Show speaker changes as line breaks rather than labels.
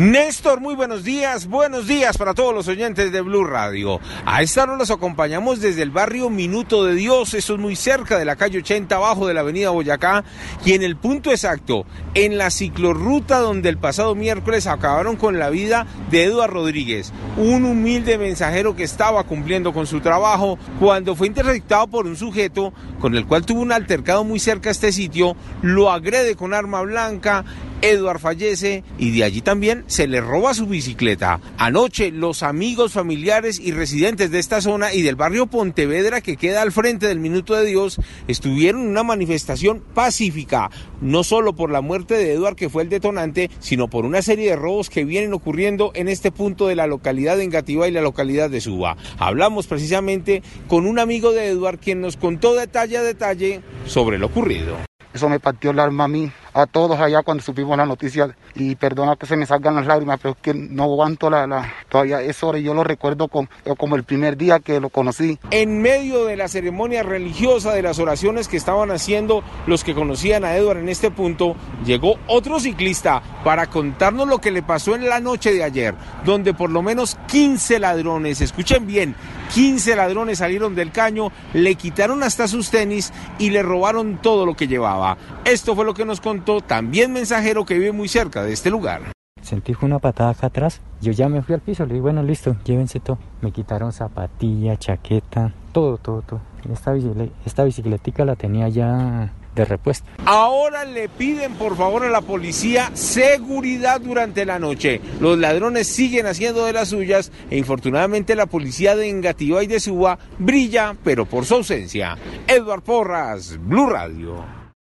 Néstor, muy buenos días, buenos días para todos los oyentes de Blue Radio. A esta hora los acompañamos desde el barrio Minuto de Dios, eso es muy cerca de la calle 80, abajo de la avenida Boyacá, y en el punto exacto, en la ciclorruta donde el pasado miércoles acabaron con la vida de Eduardo Rodríguez, un humilde mensajero que estaba cumpliendo con su trabajo cuando fue interceptado por un sujeto con el cual tuvo un altercado muy cerca a este sitio, lo agrede con arma blanca, Eduard fallece y de allí también se le roba su bicicleta. Anoche los amigos, familiares y residentes de esta zona y del barrio Pontevedra que queda al frente del Minuto de Dios estuvieron en una manifestación pacífica, no solo por la muerte de Eduard que fue el detonante, sino por una serie de robos que vienen ocurriendo en este punto de la localidad de Engativá y la localidad de Suba. Hablamos precisamente con un amigo de Eduard quien nos contó detalle a detalle sobre lo ocurrido.
Eso me partió el alma a mí a todos allá cuando supimos la noticia. Y perdona que se me salgan las lágrimas, pero es que no aguanto la, la todavía es hora y yo lo recuerdo como, como el primer día que lo conocí.
En medio de la ceremonia religiosa, de las oraciones que estaban haciendo los que conocían a Edward en este punto, llegó otro ciclista para contarnos lo que le pasó en la noche de ayer, donde por lo menos 15 ladrones, escuchen bien, 15 ladrones salieron del caño, le quitaron hasta sus tenis y le robaron todo lo que llevaba. Esto fue lo que nos contó también mensajero que vive muy cerca de este lugar.
Sentí una patada acá atrás, yo ya me fui al piso, le dije, bueno, listo, llévense todo. Me quitaron zapatilla, chaqueta, todo, todo, todo. Esta, esta bicicletica la tenía ya de repuesto.
Ahora le piden por favor a la policía seguridad durante la noche. Los ladrones siguen haciendo de las suyas e infortunadamente la policía de Engativá y de Suba brilla, pero por su ausencia. Edward Porras, Blue Radio.